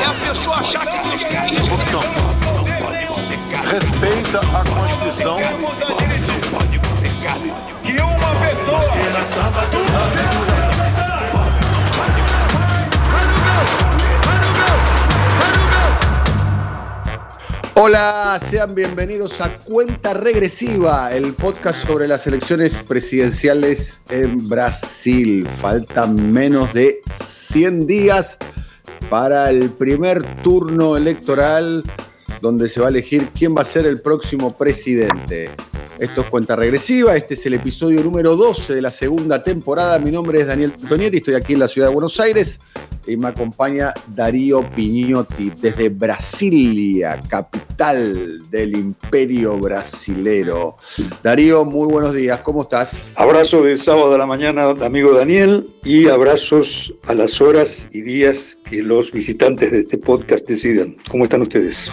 É a pessoa achar que quer isso. Corrupção. Respeita a Constituição. que uma pessoa Hola, sean bienvenidos a Cuenta Regresiva, el podcast sobre las elecciones presidenciales en Brasil. Faltan menos de 100 días para el primer turno electoral donde se va a elegir quién va a ser el próximo presidente. Esto es Cuenta Regresiva, este es el episodio número 12 de la segunda temporada. Mi nombre es Daniel Tonietti, estoy aquí en la ciudad de Buenos Aires y me acompaña Darío Piñotti desde Brasilia, capital del imperio brasilero. Darío, muy buenos días, ¿cómo estás? Abrazo de sábado a la mañana, amigo Daniel, y abrazos a las horas y días que los visitantes de este podcast decidan. ¿Cómo están ustedes?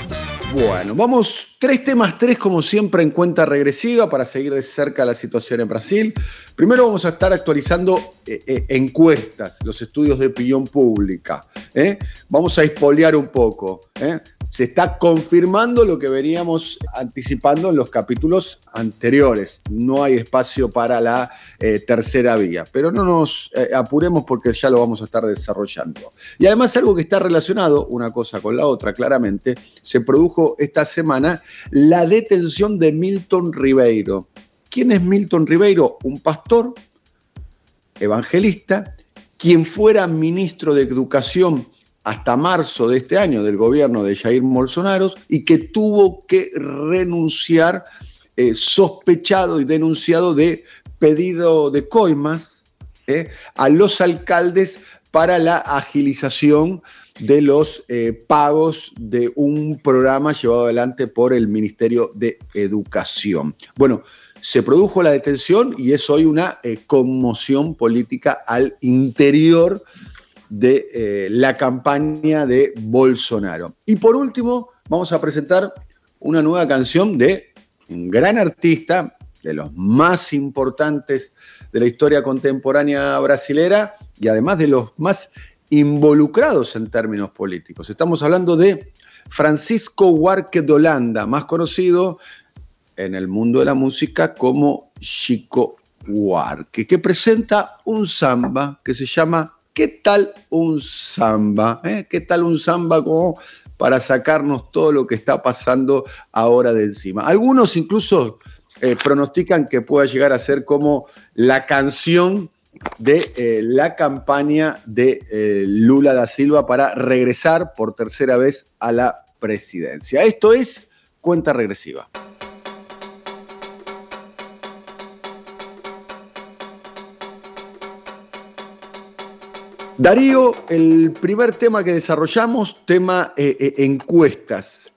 Bueno, vamos tres temas, tres como siempre en cuenta regresiva para seguir de cerca la situación en Brasil. Primero vamos a estar actualizando eh, eh, encuestas, los estudios de opinión pública. ¿eh? Vamos a espolear un poco. Se está confirmando lo que veníamos anticipando en los capítulos anteriores. No hay espacio para la eh, tercera vía, pero no nos eh, apuremos porque ya lo vamos a estar desarrollando. Y además algo que está relacionado, una cosa con la otra claramente, se produjo esta semana la detención de Milton Ribeiro. ¿Quién es Milton Ribeiro? Un pastor evangelista, quien fuera ministro de Educación hasta marzo de este año del gobierno de Jair Bolsonaro y que tuvo que renunciar eh, sospechado y denunciado de pedido de coimas eh, a los alcaldes para la agilización de los eh, pagos de un programa llevado adelante por el Ministerio de Educación. Bueno, se produjo la detención y es hoy una conmoción política al interior de eh, la campaña de Bolsonaro. Y por último, vamos a presentar una nueva canción de un gran artista, de los más importantes de la historia contemporánea brasilera y además de los más involucrados en términos políticos. Estamos hablando de Francisco Huarque de Holanda, más conocido en el mundo de la música como Chico Huarque, que presenta un samba que se llama ¿Qué tal un samba? ¿Eh? ¿Qué tal un samba como para sacarnos todo lo que está pasando ahora de encima? Algunos incluso eh, pronostican que pueda llegar a ser como la canción de eh, la campaña de Lula da Silva para regresar por tercera vez a la presidencia. Esto es cuenta regresiva. Darío, el primer tema que desarrollamos, tema eh, eh, encuestas.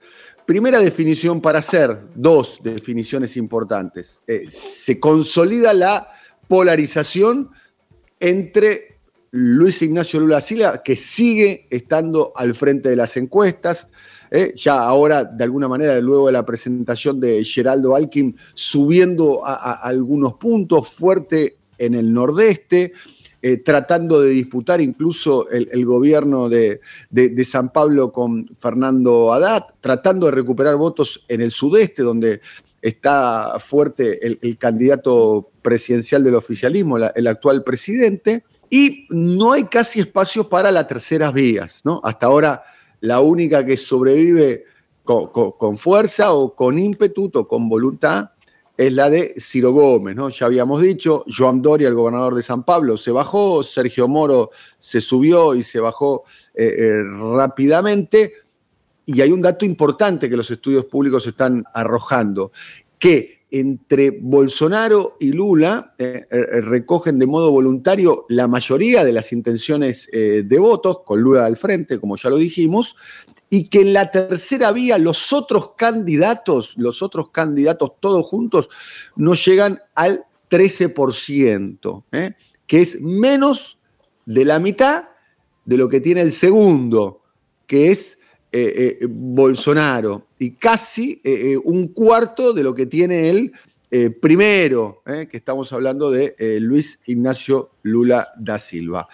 Primera definición para hacer, dos definiciones importantes. Eh, se consolida la polarización entre Luis Ignacio Lula Silva, que sigue estando al frente de las encuestas, ya ahora de alguna manera, luego de la presentación de Geraldo Alkin, subiendo a, a algunos puntos, fuerte en el nordeste, eh, tratando de disputar incluso el, gobierno de, San Pablo con Fernando Haddad, tratando de recuperar votos en el sudeste, donde está fuerte el, candidato presidencial del oficialismo, el actual presidente, y no hay casi espacio para las terceras vías, ¿no? Hasta ahora la única que sobrevive con, con, con fuerza o con ímpetu o con voluntad es la de Ciro Gómez, ¿no? Ya habíamos dicho, Joan Doria, el gobernador de San Pablo, se bajó, Sergio Moro se subió y se bajó eh, eh, rápidamente. Y hay un dato importante que los estudios públicos están arrojando, que entre Bolsonaro y Lula eh, recogen de modo voluntario la mayoría de las intenciones de votos, con Lula al frente, como ya lo dijimos, y que en la tercera vía los otros candidatos, los otros candidatos todos juntos, no llegan al 13%, ¿eh? que es menos de la mitad de lo que tiene el segundo, que es eh, eh, Bolsonaro, y casi un cuarto de lo que tiene el primero, que estamos hablando de Luis Ignacio Lula da Silva.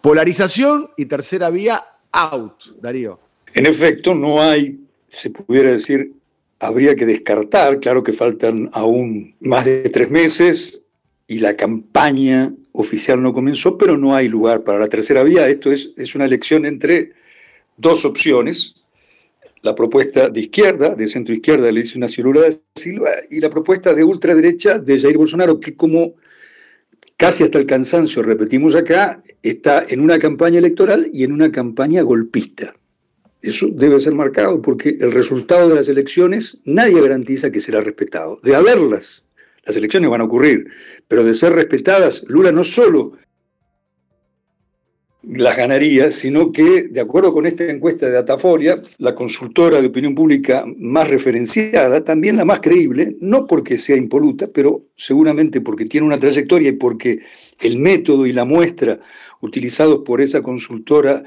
Polarización y tercera vía out, Darío. En efecto, no hay, se pudiera decir, habría que descartar, claro que faltan aún más de tres meses y la campaña oficial no comenzó, pero no hay lugar para la tercera vía. Esto es, es una elección entre dos opciones, la propuesta de izquierda, de centro izquierda, le dice una Lula da Silva, y la propuesta de ultraderecha de Jair Bolsonaro, que como casi hasta el cansancio, repetimos acá, está en una campaña electoral y en una campaña golpista. Eso debe ser marcado porque el resultado de las elecciones nadie garantiza que será respetado. De haberlas, las elecciones van a ocurrir, pero de ser respetadas, Lula no solo las ganaría, sino que, de acuerdo con esta encuesta de Datafolia, la consultora de opinión pública más referenciada, también la más creíble, no porque sea impoluta, pero seguramente porque tiene una trayectoria y porque el método y la muestra utilizados por esa consultora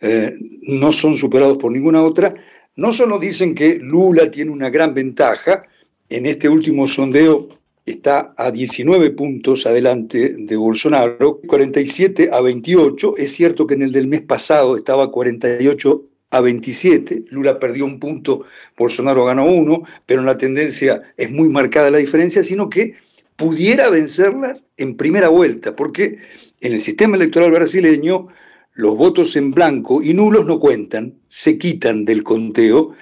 eh, no son superados por ninguna otra, no solo dicen que Lula tiene una gran ventaja, en este último sondeo está a 19 puntos adelante de Bolsonaro, 47 a 28, es cierto que en el del mes pasado estaba 48 a 27, Lula perdió un punto, Bolsonaro ganó uno, pero en la tendencia es muy marcada la diferencia, sino que pudiera vencerlas en primera vuelta, porque en el sistema electoral brasileño los votos en blanco y nulos no cuentan, se quitan del conteo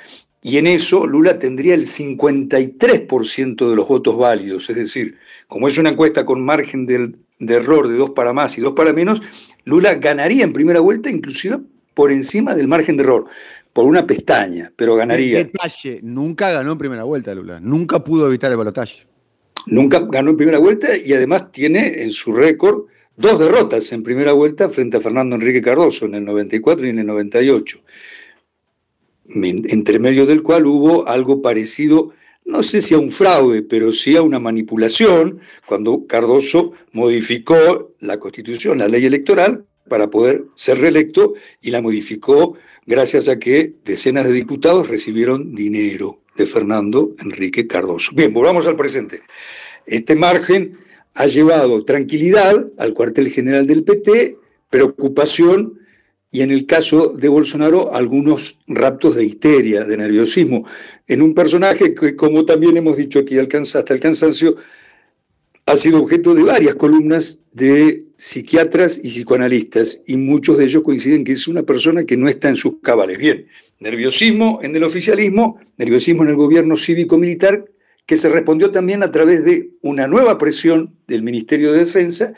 y en eso Lula tendría el 53% de los votos válidos. Es decir, como es una encuesta con margen de, de, error de dos para más y dos para menos, Lula ganaría en primera vuelta inclusive por encima del margen de error, por una pestaña, pero ganaría. Detalle, nunca ganó en primera vuelta Lula, nunca pudo evitar el balotaje. Nunca ganó en primera vuelta y además tiene en su récord dos derrotas en primera vuelta frente a Fernando Enrique Cardoso en el 94 y en el 98, entre medio del cual hubo algo parecido, no sé si a un fraude, pero sí a una manipulación, cuando Cardoso modificó la constitución, la ley electoral, para poder ser reelecto y la modificó gracias a que decenas de diputados recibieron dinero de Fernando Enrique Cardoso. Bien, volvamos al presente. Este margen ha llevado tranquilidad al cuartel general del PT, preocupación y en el caso de Bolsonaro algunos raptos de histeria, de nerviosismo, en un personaje que, como también hemos dicho aquí hasta el cansancio, ha sido objeto de varias columnas de psiquiatras y psicoanalistas, y muchos de ellos coinciden que es una persona que no está en sus cabales. Bien, nerviosismo en el oficialismo, nerviosismo en el gobierno cívico-militar, que se respondió también a través de una nueva presión del Ministerio de Defensa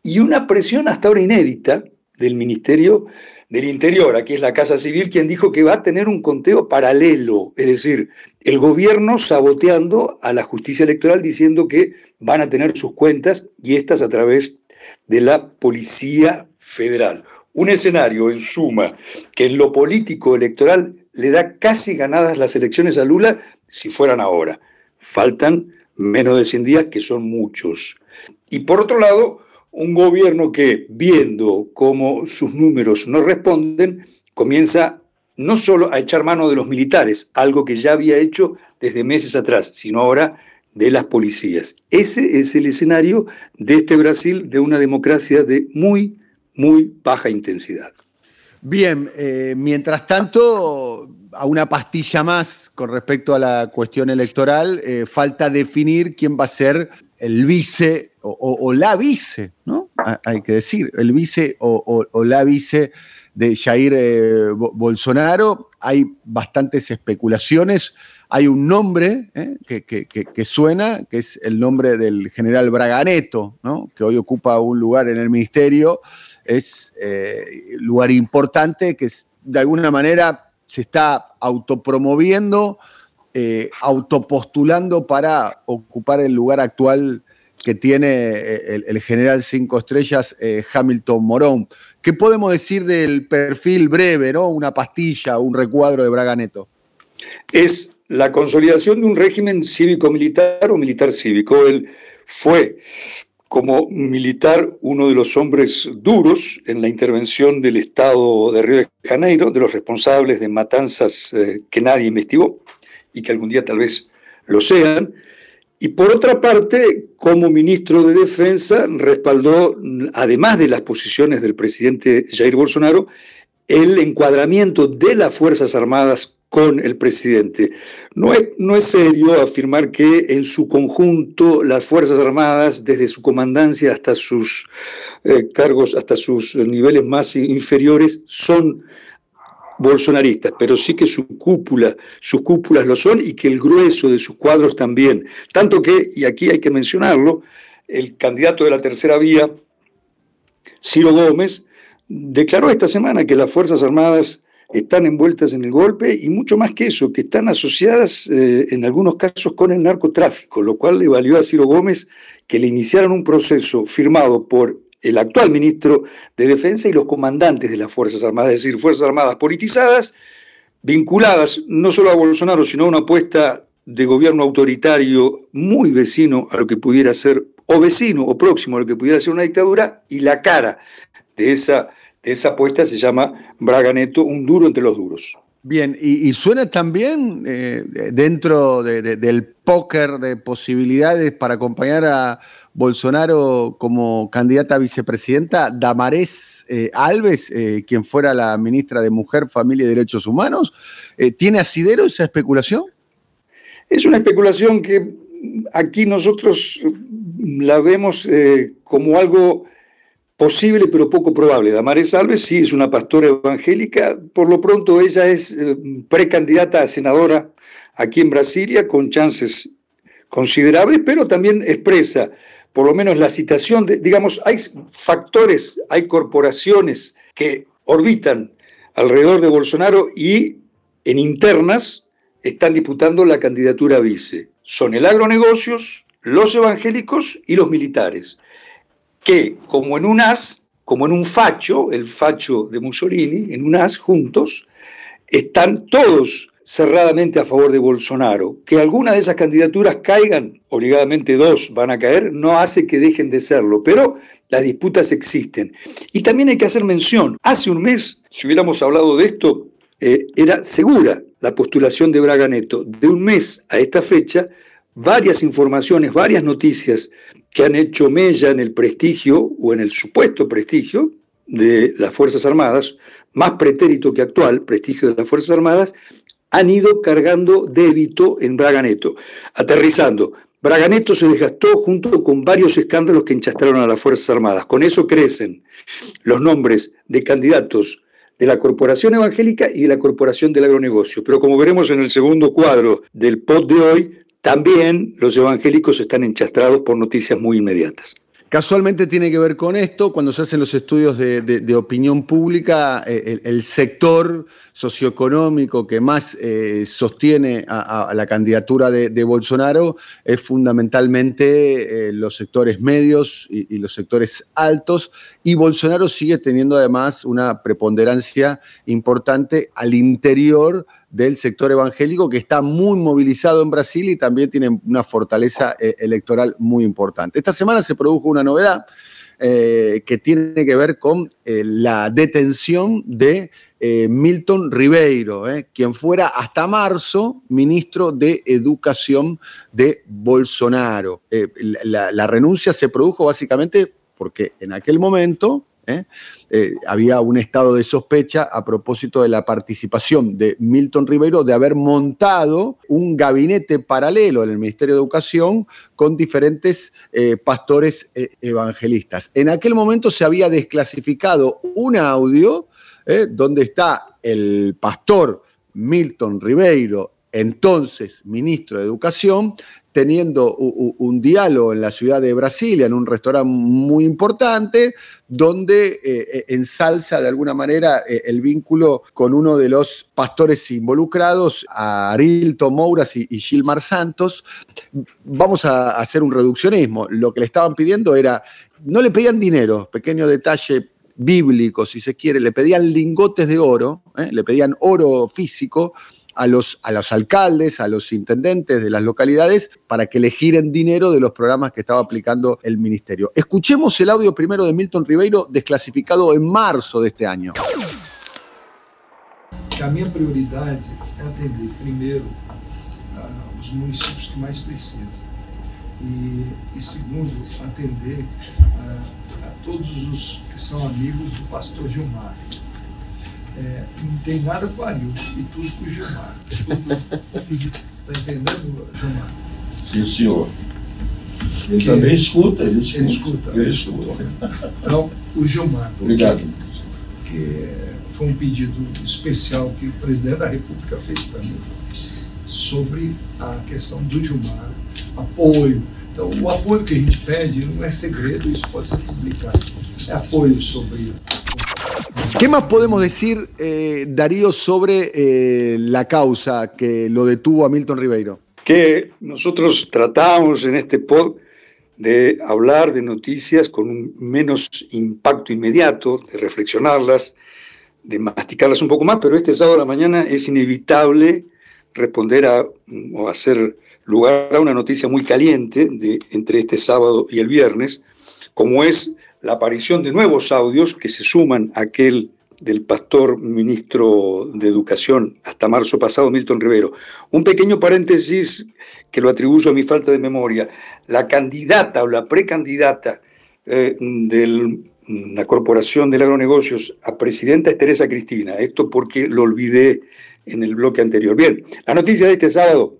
y una presión hasta ahora inédita del Ministerio del Interior, aquí es la Casa Civil, quien dijo que va a tener un conteo paralelo, es decir, el gobierno saboteando a la justicia electoral diciendo que van a tener sus cuentas y estas a través de la Policía Federal. Un escenario, en suma, que en lo político electoral le da casi ganadas las elecciones a Lula si fueran ahora. Faltan menos de 100 días, que son muchos. Y por otro lado, un gobierno que, viendo cómo sus números no responden, comienza no solo a echar mano de los militares, algo que ya había hecho desde meses atrás, sino ahora de las policías. Ese es el escenario de este Brasil, de una democracia de muy, muy baja intensidad. Bien, eh, mientras tanto, a una pastilla más con respecto a la cuestión electoral, eh, falta definir quién va a ser el vice o, la vice, ¿no? Hay que decir, el vice o, la vice de Jair eh, Bolsonaro. Hay bastantes especulaciones. Hay un nombre eh, que, suena, que es el nombre del general Braganeto, ¿no? que hoy ocupa un lugar en el ministerio. Es lugar importante que de alguna manera se está autopromoviendo, eh, autopostulando para ocupar el lugar actual que tiene eh, el, general cinco estrellas eh, Hamilton Morón. ¿Qué podemos decir del perfil breve, ¿no? Una pastilla, un recuadro de Braga Neto? Es la consolidación de un régimen cívico-militar o militar-cívico. Él fue como militar uno de los hombres duros en la intervención del Estado de Río de Janeiro, de los responsables de matanzas eh, que nadie investigó y que algún día tal vez lo sean. Y por otra parte, como ministro de Defensa, respaldó, además de las posiciones del presidente Jair Bolsonaro, el encuadramiento de las Fuerzas Armadas con el presidente. No es, no es serio afirmar que en su conjunto las Fuerzas Armadas, desde su comandancia hasta sus eh, cargos, hasta sus niveles más inferiores, son bolsonaristas, pero sí que su cúpula, sus cúpulas lo son y que el grueso de sus cuadros también. Tanto que, y aquí hay que mencionarlo, el candidato de la tercera vía, Ciro Gómez, declaró esta semana que las Fuerzas Armadas están envueltas en el golpe y mucho más que eso, que están asociadas eh, en algunos casos con el narcotráfico, lo cual le valió a Ciro Gómez que le iniciaran un proceso firmado por el actual ministro de Defensa y los comandantes de las Fuerzas Armadas, es decir, Fuerzas Armadas politizadas, vinculadas no solo a Bolsonaro, sino a una apuesta de gobierno autoritario muy vecino a lo que pudiera ser, o vecino o próximo a lo que pudiera ser una dictadura, y la cara de esa esa apuesta se llama Braga Neto, un duro entre los duros. Bien, y, suena también eh, dentro del póker de posibilidades para acompañar a Bolsonaro como candidata a vicepresidenta, Damarés eh, Alves, eh, quien fuera la ministra de Mujer, Familia y Derechos Humanos. ¿Tiene asidero esa especulación? Es una especulación que aquí nosotros la vemos como algo posible pero poco probable. Damares Alves sí es una pastora evangélica, por lo pronto ella es eh, precandidata a senadora aquí en Brasilia con chances considerables, pero también expresa por lo menos la citación de, digamos, hay factores, hay corporaciones que orbitan alrededor de Bolsonaro y en internas están disputando la candidatura a vice. Son el agronegocios, los evangélicos y los militares que como en un as, como en un facho, el facho de Mussolini, en un as juntos, están todos cerradamente a favor de Bolsonaro. Que alguna de esas candidaturas caigan, obligadamente dos van a caer, no hace que dejen de serlo, pero las disputas existen. Y también hay que hacer mención, hace un mes, si hubiéramos hablado de esto, eh, era segura la postulación de Braga Neto. De un mes a esta fecha, varias informaciones, varias noticias que han hecho mella en el prestigio o en el supuesto prestigio de las Fuerzas Armadas, más pretérito que actual, prestigio de las Fuerzas Armadas, han ido cargando débito en Braganeto, aterrizando. Braganeto se desgastó junto con varios escándalos que enchastraron a las Fuerzas Armadas. Con eso crecen los nombres de candidatos de la Corporación Evangélica y de la Corporación del Agronegocio. Pero como veremos en el segundo cuadro del POT de hoy, también los evangélicos están enchastrados por noticias muy inmediatas. Casualmente tiene que ver con esto, cuando se hacen los estudios de, opinión pública, eh, el, sector socioeconómico que más eh, sostiene a, la candidatura de, Bolsonaro es fundamentalmente eh, los sectores medios y, y, los sectores altos, y Bolsonaro sigue teniendo además una preponderancia importante al interior del sector evangélico que está muy movilizado en Brasil y también tiene una fortaleza eh, electoral muy importante. Esta semana se produjo una novedad eh, que tiene que ver con eh, la detención de Milton Ribeiro, quien fuera hasta marzo ministro de Educación de Bolsonaro. la renuncia se produjo básicamente porque en aquel momento ¿eh? Eh, había un estado de sospecha a propósito de la participación de Milton Ribeiro de haber montado un gabinete paralelo en el Ministerio de Educación con diferentes eh, pastores evangelistas. En aquel momento se había desclasificado un audio donde está el pastor Milton Ribeiro entonces ministro de Educación, teniendo un, diálogo en la ciudad de Brasilia, en un restaurante muy importante, donde eh, eh, ensalza de alguna manera eh, el vínculo con uno de los pastores involucrados, Arilton Mouras y, Gilmar Santos. Vamos a hacer un reduccionismo. Lo que le estaban pidiendo era, no le pedían dinero, pequeño detalle bíblico, si se quiere, le pedían lingotes de oro, le pedían oro físico a los, a los alcaldes, a los intendentes de las localidades, para que le giren dinero de los programas que estaba aplicando el ministerio. Escuchemos el audio primero de Milton Ribeiro, desclasificado en marzo de este año. A minha prioridade é atender primeiro os municípios que mais precisam e, e segundo atender a, a todos os que são amigos do pastor Gilmar. É, não tem nada com o Arildo e tudo com o Gilmar. Está entendendo, Gilmar? Sim, senhor. Ele que, também escuta, ele escuta. Ele escuta. Ele escuta. Então, o Gilmar. Obrigado. Que foi um pedido especial que o presidente da República fez para mim sobre a questão do Gilmar, apoio. Então, o apoio que a gente pede não é segredo, isso pode ser publicado. É apoio sobre ¿Qué más podemos decir, eh, Darío, sobre eh, la causa que lo detuvo a Milton Ribeiro? Que nosotros tratamos en este pod de hablar de noticias con un menos impacto inmediato, de reflexionarlas, de masticarlas un poco más, pero este sábado a la mañana es inevitable responder a, o hacer lugar a una noticia muy caliente de, entre este sábado y el viernes, como es la aparición de nuevos audios que se suman a aquel del pastor ministro de Educación hasta marzo pasado, Milton Rivero. Un pequeño paréntesis que lo atribuyo a mi falta de memoria. La candidata o la precandidata eh, de la Corporación de Agronegocios a presidenta es Teresa Cristina. Esto porque lo olvidé en el bloque anterior. Bien, la noticia de este sábado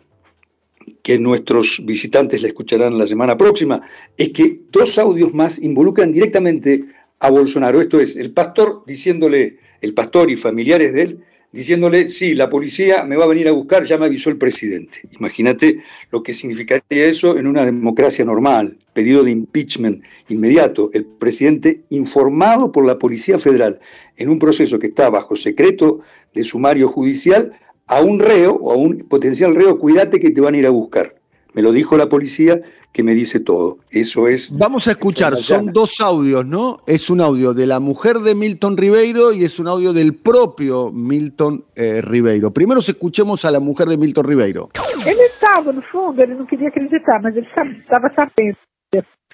que nuestros visitantes la escucharán la semana próxima, es que dos audios más involucran directamente a Bolsonaro. Esto es, el pastor diciéndole, el pastor y familiares de él, diciéndole, sí, la policía me va a venir a buscar, ya me avisó el presidente. Imagínate lo que significaría eso en una democracia normal, pedido de impeachment inmediato, el presidente informado por la Policía Federal en un proceso que está bajo secreto de sumario judicial, a un reo o a un potencial reo, cuídate que te van a ir a buscar. Me lo dijo la policía que me dice todo. Eso es. Vamos a escuchar, son dos audios, ¿no? Es un audio de la mujer de Milton Ribeiro y es un audio del propio Milton eh, Ribeiro. Primero escuchemos a la mujer de Milton Ribeiro. Él estaba, no fondo, él no quería acreditar, mas él estaba sabendo.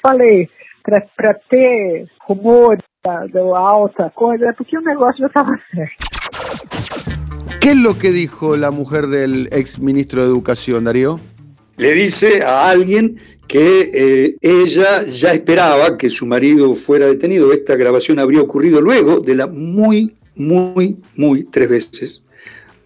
Falei, para ter rumor de alta coisa, porque o negócio já estava certo. ¿Qué es lo que dijo la mujer del ex ministro de Educación, Darío? Le dice a alguien que eh, ella ya esperaba que su marido fuera detenido. Esta grabación habría ocurrido luego de la muy, muy, muy, tres veces,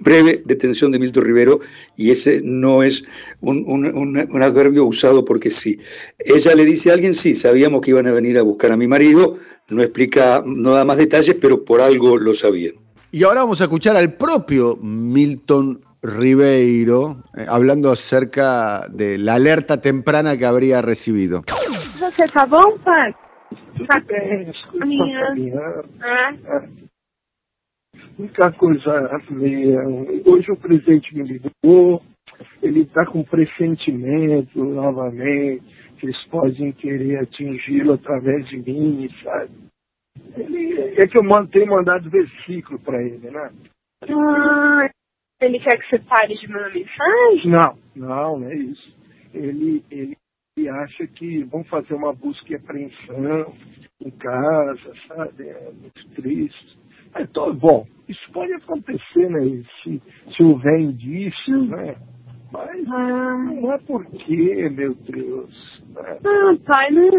breve detención de Milton Rivero, y ese no es un, un, adverbio usado porque sí. Ella le dice a alguien, sí, sabíamos que iban a venir a buscar a mi marido, no explica, no da más detalles, pero por algo lo sabían. Y ahora vamos a escuchar al propio Milton Ribeiro eh, hablando acerca de la alerta temprana que habría recibido. Você tá bom, pai? Tá Muita coisa a ver. Hoje o presidente me ligou, ele está com pressentimento novamente, que eles podem querer atingi-lo através de mim, sabe? Ele, é que eu tenho mandado versículo para ele, né? Ah, ele quer que você pare de mandar mensagem? Não, não, não é isso. Ele, ele, ele acha que vão fazer uma busca e apreensão em casa, sabe? É muito triste. Então, bom, isso pode acontecer, né? Se, se houver indícios, né? Mas ah. não é porque, meu Deus. Né? Ah, pai, não,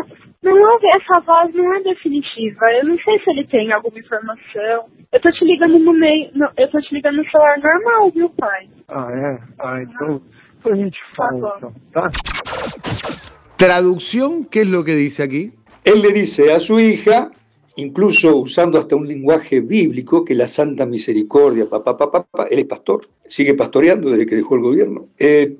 não, essa voz não é definitiva. Eu não sei se ele tem alguma informação. Eu tô te ligando no meio. No, eu tô te ligando no celular normal, viu, pai? Ah, é? Ah, então. Pues a gente fala, tá, tá? Traducción, ¿qué es lo que dice aquí? Él le dice a su hija, incluso usando hasta un lenguaje bíblico, que la Santa Misericordia, papá, papá, papá, él es pastor, sigue pastoreando desde que dejó el gobierno, eh,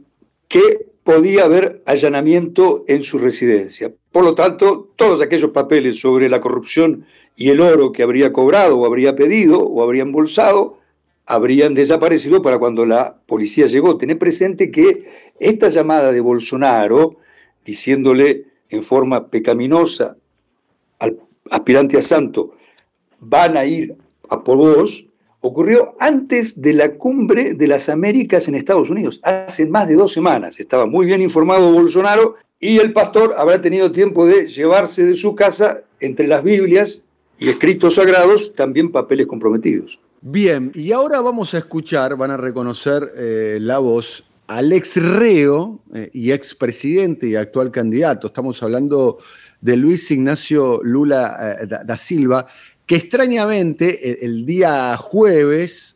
que podía haber allanamiento en su residencia. Por lo tanto, todos aquellos papeles sobre la corrupción y el oro que habría cobrado o habría pedido o habría embolsado habrían desaparecido para cuando la policía llegó. Tener presente que esta llamada de Bolsonaro, diciéndole en forma pecaminosa al aspirante a santo, van a ir a por vos, ocurrió antes de la cumbre de las Américas en Estados Unidos, hace más de dos semanas. Estaba muy bien informado Bolsonaro y el pastor habrá tenido tiempo de llevarse de su casa, entre las Biblias y escritos sagrados, también papeles comprometidos. Bien, y ahora vamos a escuchar, van a reconocer eh, la voz al ex reo eh, y ex presidente y actual candidato. Estamos hablando de Luis Ignacio Lula eh, da, Silva, que extrañamente el, día jueves,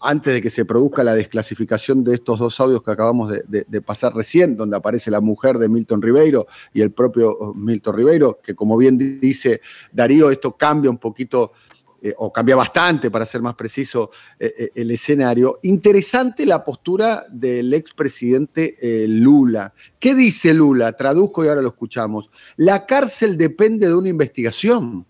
antes de que se produzca la desclasificación de estos dos audios que acabamos de, pasar recién, donde aparece la mujer de Milton Ribeiro y el propio Milton Ribeiro, que como bien dice Darío, esto cambia un poquito eh, o cambia bastante, para ser más preciso, eh, eh, el escenario. Interesante la postura del expresidente Lula. ¿Qué dice Lula? Traduzco y ahora lo escuchamos. La cárcel depende de una investigación.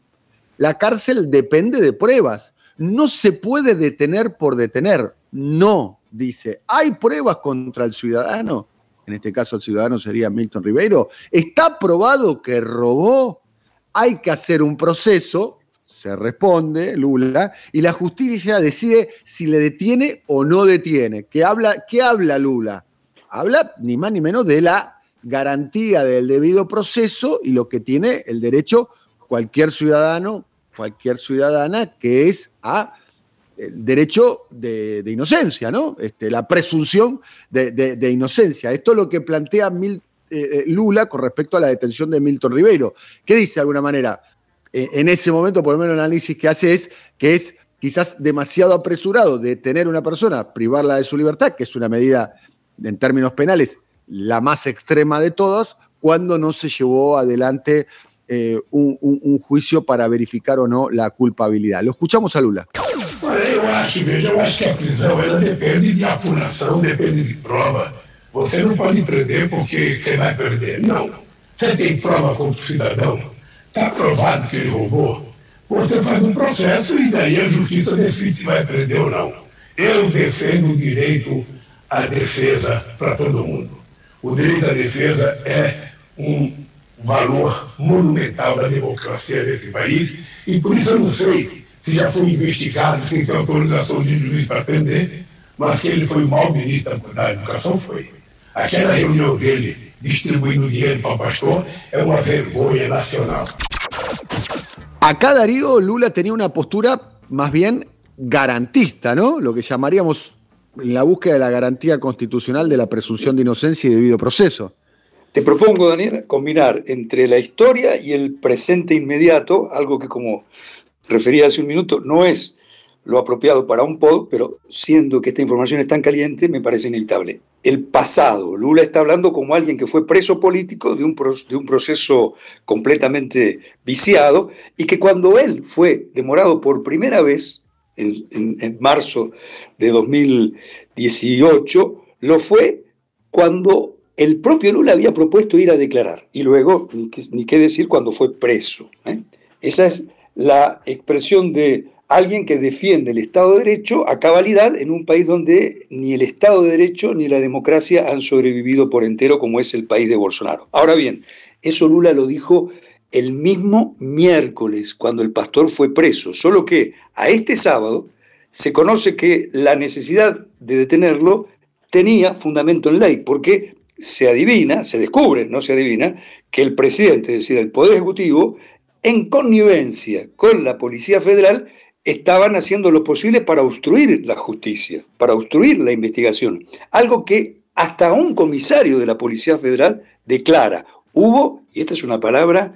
La cárcel depende de pruebas. No se puede detener por detener. No, dice. ¿Hay pruebas contra el ciudadano? En este caso el ciudadano sería Milton Ribeiro. ¿Está probado que robó? Hay que hacer un proceso se responde Lula y la justicia decide si le detiene o no detiene. ¿Qué habla, qué habla Lula? Habla ni más ni menos de la garantía del debido proceso y lo que tiene el derecho cualquier ciudadano, cualquier ciudadana, que es a el derecho de, inocencia, ¿no? Este, la presunción de, inocencia. Esto es lo que plantea eh, eh, Lula con respecto a la detención de Milton Ribeiro. ¿Qué dice de alguna manera? Eh, en ese momento, por lo menos el análisis que hace es que es quizás demasiado apresurado detener a una persona, privarla de su libertad, que es una medida en términos penales la más extrema de todas, cuando no se llevó adelante eh, un, juicio para verificar o no la culpabilidad. Lo escuchamos a Lula. Eu acho, veja, eu acho que a prisão ela depende de apuração, depende de prova. Você não pode prender porque você vai perder. Não. Você tem prova contra o cidadão. está provado que ele roubou, você faz um processo e daí a justiça decide se vai prender ou não. Eu defendo o direito à defesa para todo mundo. O direito à defesa é um valor monumental da democracia desse país e por isso eu não sei se já foi investigado, sem ter autorização de juiz para prender, mas que ele foi um mau ministro da educação, foi. Aquela reunião dele distribuindo dinheiro para pastor é uma vergonha nacional. Acá Darío Lula tenía una postura más bien garantista, ¿no? Lo que llamaríamos la búsqueda de la garantía constitucional de la presunción de inocencia y debido proceso. Te propongo, Daniel, combinar entre la historia y el presente inmediato, algo que como refería hace un minuto, no es lo apropiado para un pod, pero siendo que esta información es tan caliente, me parece inevitable. El pasado, Lula está hablando como alguien que fue preso político de un, de un proceso completamente viciado y que cuando él fue demorado por primera vez, en, en marzo de 2018, lo fue cuando el propio Lula había propuesto ir a declarar y luego, ni qué, decir, cuando fue preso. ¿eh? Esa es la expresión de alguien que defiende el Estado de Derecho a cabalidad en un país donde ni el Estado de Derecho ni la democracia han sobrevivido por entero como es el país de Bolsonaro. Ahora bien, eso Lula lo dijo el mismo miércoles cuando el pastor fue preso, solo que a este sábado se conoce que la necesidad de detenerlo tenía fundamento en ley, porque se adivina, se descubre, no se adivina, que el presidente, es decir, el Poder Ejecutivo, en connivencia con la Policía Federal, estaban haciendo lo posible para obstruir la justicia, para obstruir la investigación. Algo que hasta un comisario de la Policía Federal declara, hubo, y esta es una palabra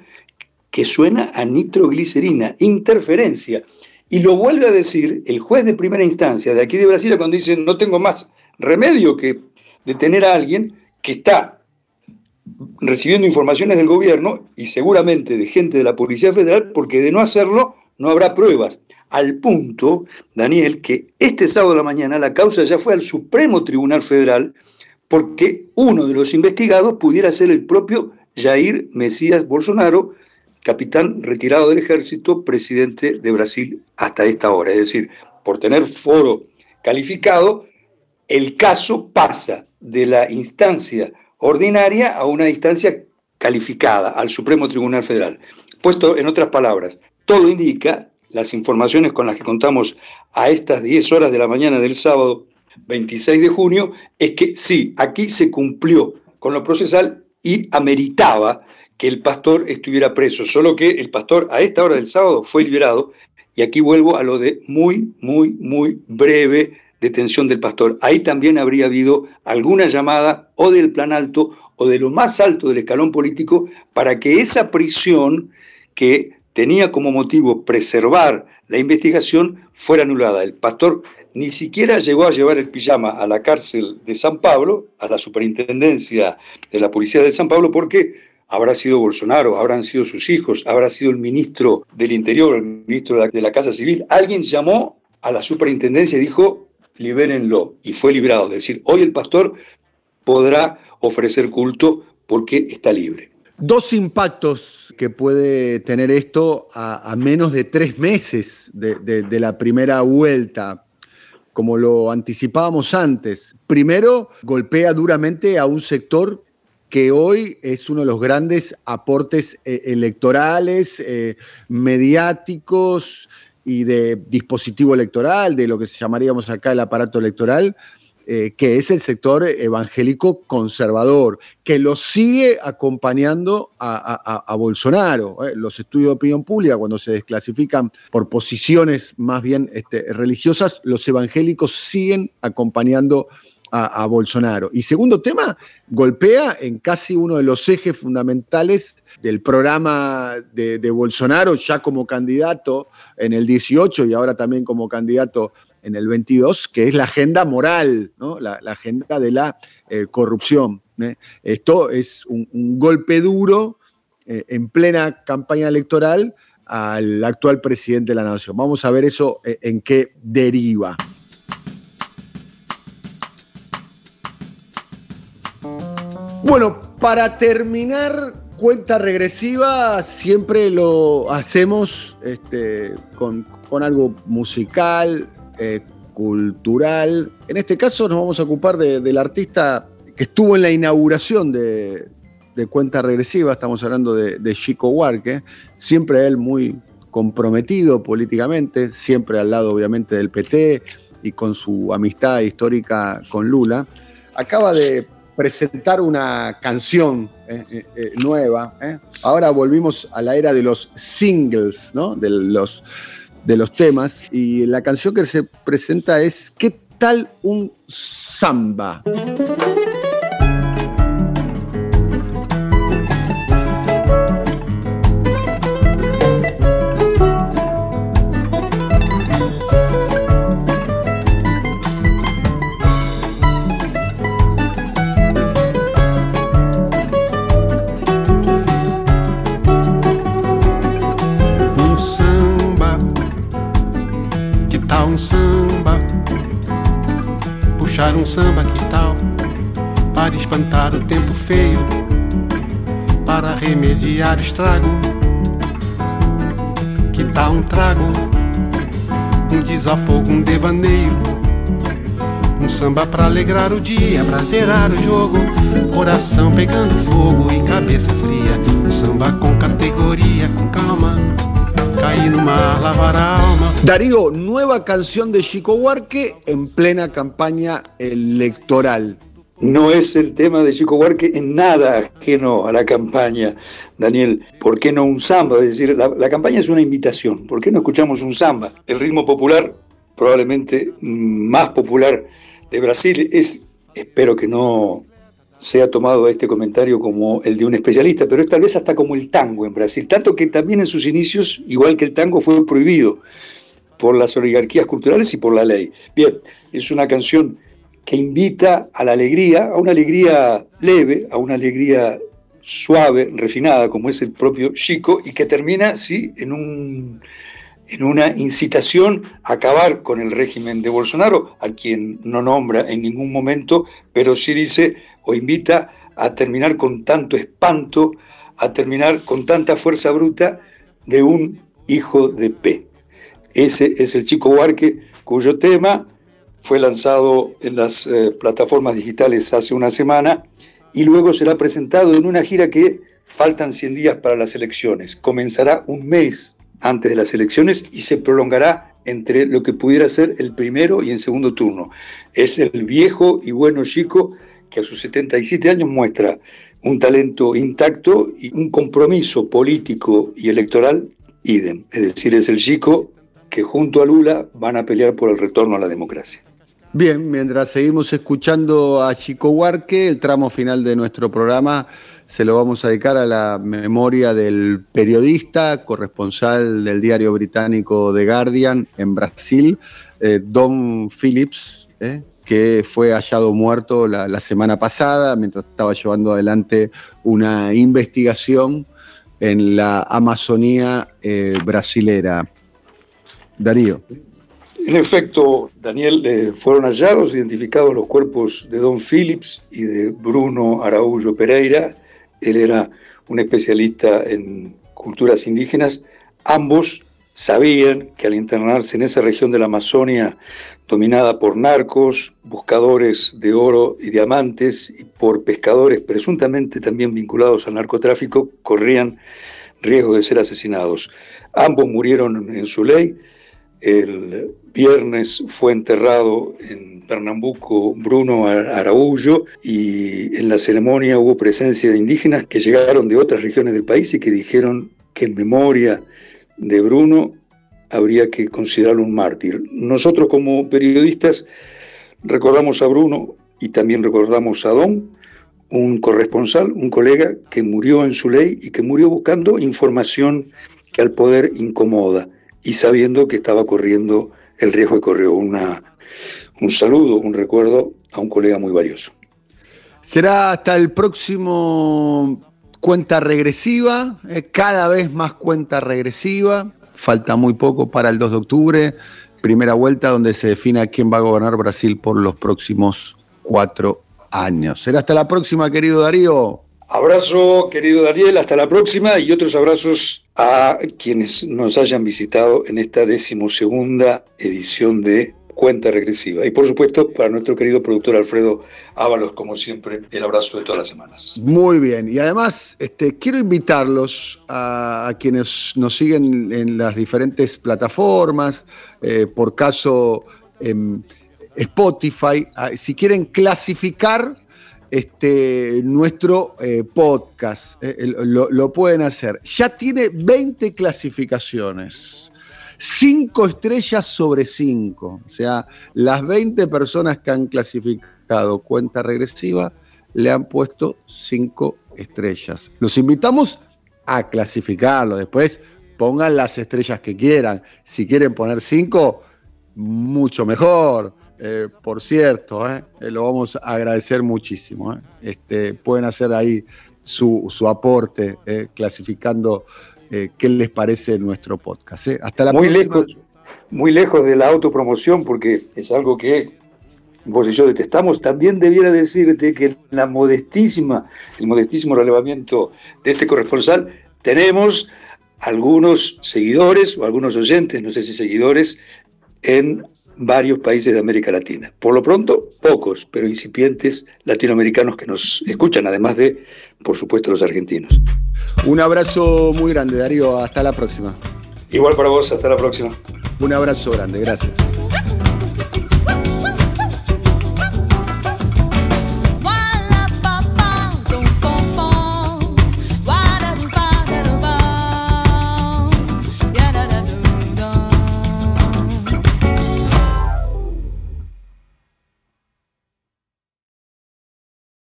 que suena a nitroglicerina, interferencia. Y lo vuelve a decir el juez de primera instancia de aquí de Brasil cuando dice, no tengo más remedio que detener a alguien que está recibiendo informaciones del gobierno y seguramente de gente de la Policía Federal, porque de no hacerlo no habrá pruebas al punto, Daniel, que este sábado de la mañana la causa ya fue al Supremo Tribunal Federal porque uno de los investigados pudiera ser el propio Jair Mesías Bolsonaro, capitán retirado del ejército, presidente de Brasil hasta esta hora. Es decir, por tener foro calificado, el caso pasa de la instancia ordinaria a una instancia calificada al Supremo Tribunal Federal. Puesto en otras palabras, todo indica las informaciones con las que contamos a estas 10 horas de la mañana del sábado 26 de junio, es que sí, aquí se cumplió con lo procesal y ameritaba que el pastor estuviera preso, solo que el pastor a esta hora del sábado fue liberado y aquí vuelvo a lo de muy, muy, muy breve detención del pastor. Ahí también habría habido alguna llamada o del plan alto o de lo más alto del escalón político para que esa prisión que tenía como motivo preservar la investigación fuera anulada. El pastor ni siquiera llegó a llevar el pijama a la cárcel de San Pablo, a la superintendencia de la policía de San Pablo, porque habrá sido Bolsonaro, habrán sido sus hijos, habrá sido el ministro del Interior, el ministro de la, Casa Civil. Alguien llamó a la superintendencia y dijo, libérenlo, y fue liberado. Es decir, hoy el pastor podrá ofrecer culto porque está libre. Dos impactos que puede tener esto a, menos de tres meses de la primera vuelta como lo anticipábamos antes. Primero, golpea duramente a un sector que hoy es uno de los grandes aportes eh, electorales, eh, mediáticos y de dispositivo electoral, de lo que llamaríamos acá el aparato electoral, eh, que es el sector evangélico conservador, que lo sigue acompañando a, Bolsonaro. ¿eh? Los estudios de opinión pública, cuando se desclasifican por posiciones más bien este, religiosas, los evangélicos siguen acompañando a, Bolsonaro. Y segundo tema, golpea en casi uno de los ejes fundamentales del programa de, Bolsonaro, ya como candidato en el 18 y ahora también como candidato en el 22, que es la agenda moral, la, agenda de la eh, corrupción. ¿eh? Esto es un, golpe duro eh, en plena campaña electoral al actual presidente de la nación. Vamos a ver eso en qué deriva. Bueno, para terminar, cuenta regresiva siempre lo hacemos este, con, con, algo musical, eh, cultural. En este caso nos vamos a ocupar del artista que estuvo en la inauguración de, Cuenta Regresiva, estamos hablando de, Chico Huarque, siempre él muy comprometido políticamente, siempre al lado obviamente del PT y con su amistad histórica con Lula. Acaba de presentar una canción eh, eh, nueva. Ahora volvimos a la era de los singles, ¿no? De los de los temas y la canción que se presenta es ¿Qué tal un samba? Estrago. Que tal um trago, um desafogo, um devaneio? Um samba pra alegrar o dia, pra zerar o jogo. Coração pegando fogo e cabeça fria. Um samba com categoria, com calma. Caí no mar, lavar a alma. Darío, nueva canción de Chico Huarque en plena campaña electoral. No es el tema de Chico Huarque en nada ajeno a la campaña, Daniel. ¿Por qué no un samba? Es decir, la, campaña es una invitación. ¿Por qué no escuchamos un samba? El ritmo popular, probablemente más popular de Brasil, es, espero que no se ha tomado este comentario como el de un especialista, pero es tal vez hasta como el tango en Brasil, tanto que también en sus inicios, igual que el tango, fue prohibido por las oligarquías culturales y por la ley. Bien, es una canción que invita a la alegría, a una alegría leve, a una alegría suave, refinada, como es el propio Chico, y que termina, sí, en un en una incitación a acabar con el régimen de Bolsonaro, a quien no nombra en ningún momento, pero sí dice o invita a terminar con tanto espanto, a terminar con tanta fuerza bruta de un hijo de P. Ese es el chico Huarque, cuyo tema fue lanzado en las eh, plataformas digitales hace una semana y luego será presentado en una gira que faltan 100 días para las elecciones. Comenzará un mes antes de las elecciones y se prolongará entre lo que pudiera ser el primero y el segundo turno. Es el viejo y bueno chico que a sus 77 años muestra un talento intacto y un compromiso político y electoral idem. Es decir, es el chico que junto a Lula van a pelear por el retorno a la democracia. Bien, mientras seguimos escuchando a Chico Huarque, el tramo final de nuestro programa se lo vamos a dedicar a la memoria del periodista, corresponsal del diario británico The Guardian en Brasil, eh, Don Phillips, eh, que fue hallado muerto la, semana pasada mientras estaba llevando adelante una investigación en la Amazonía eh, brasilera. Darío. En efecto, Daniel, fueron hallados, identificados los cuerpos de Don Phillips y de Bruno Araújo Pereira, él era un especialista en culturas indígenas, ambos sabían que al internarse en esa región de la Amazonia dominada por narcos, buscadores de oro y diamantes y por pescadores presuntamente también vinculados al narcotráfico, corrían riesgo de ser asesinados. Ambos murieron en su ley. El viernes fue enterrado en Pernambuco Bruno Araújo y en la ceremonia hubo presencia de indígenas que llegaron de otras regiones del país y que dijeron que en memoria de Bruno habría que considerarlo un mártir. Nosotros como periodistas recordamos a Bruno y también recordamos a Don, un corresponsal, un colega que murió en su ley y que murió buscando información que al poder incomoda y sabiendo que estaba corriendo el riesgo de correr una, un saludo, un recuerdo a un colega muy valioso. Será hasta el próximo cuenta regresiva, eh, cada vez más cuenta regresiva. Falta muy poco para el 2 de octubre, primera vuelta donde se defina quién va a gobernar Brasil por los próximos cuatro años. Será hasta la próxima, querido Darío. Abrazo, querido Daniel, hasta la próxima y otros abrazos a quienes nos hayan visitado en esta decimosegunda edición de Cuenta Regresiva. Y por supuesto, para nuestro querido productor Alfredo Ábalos, como siempre, el abrazo de todas las semanas. Muy bien. Y además, este, quiero invitarlos a, quienes nos siguen en las diferentes plataformas, eh, por caso en Spotify, si quieren clasificar este, nuestro eh, podcast. Eh, lo, lo, pueden hacer. Ya tiene 20 clasificaciones. 5 estrellas sobre 5. O sea, las 20 personas que han clasificado cuenta regresiva le han puesto 5 estrellas. Los invitamos a clasificarlo. Después pongan las estrellas que quieran. Si quieren poner 5, mucho mejor. Eh, por cierto, eh, eh, lo vamos a agradecer muchísimo. Este, pueden hacer ahí su, su aporte clasificando qué les parece nuestro podcast. Hasta la muy Lejos, muy lejos de la autopromoción, porque es algo que vos y yo detestamos, también debiera decirte que la modestísima, el modestísimo relevamiento de este corresponsal, tenemos algunos seguidores o algunos oyentes, no sé si seguidores, en varios países de América Latina. Por lo pronto, pocos, pero incipientes latinoamericanos que nos escuchan, además de, por supuesto, los argentinos. Un abrazo muy grande, Darío. Hasta la próxima. Igual para vos, hasta la próxima. Un abrazo grande, gracias.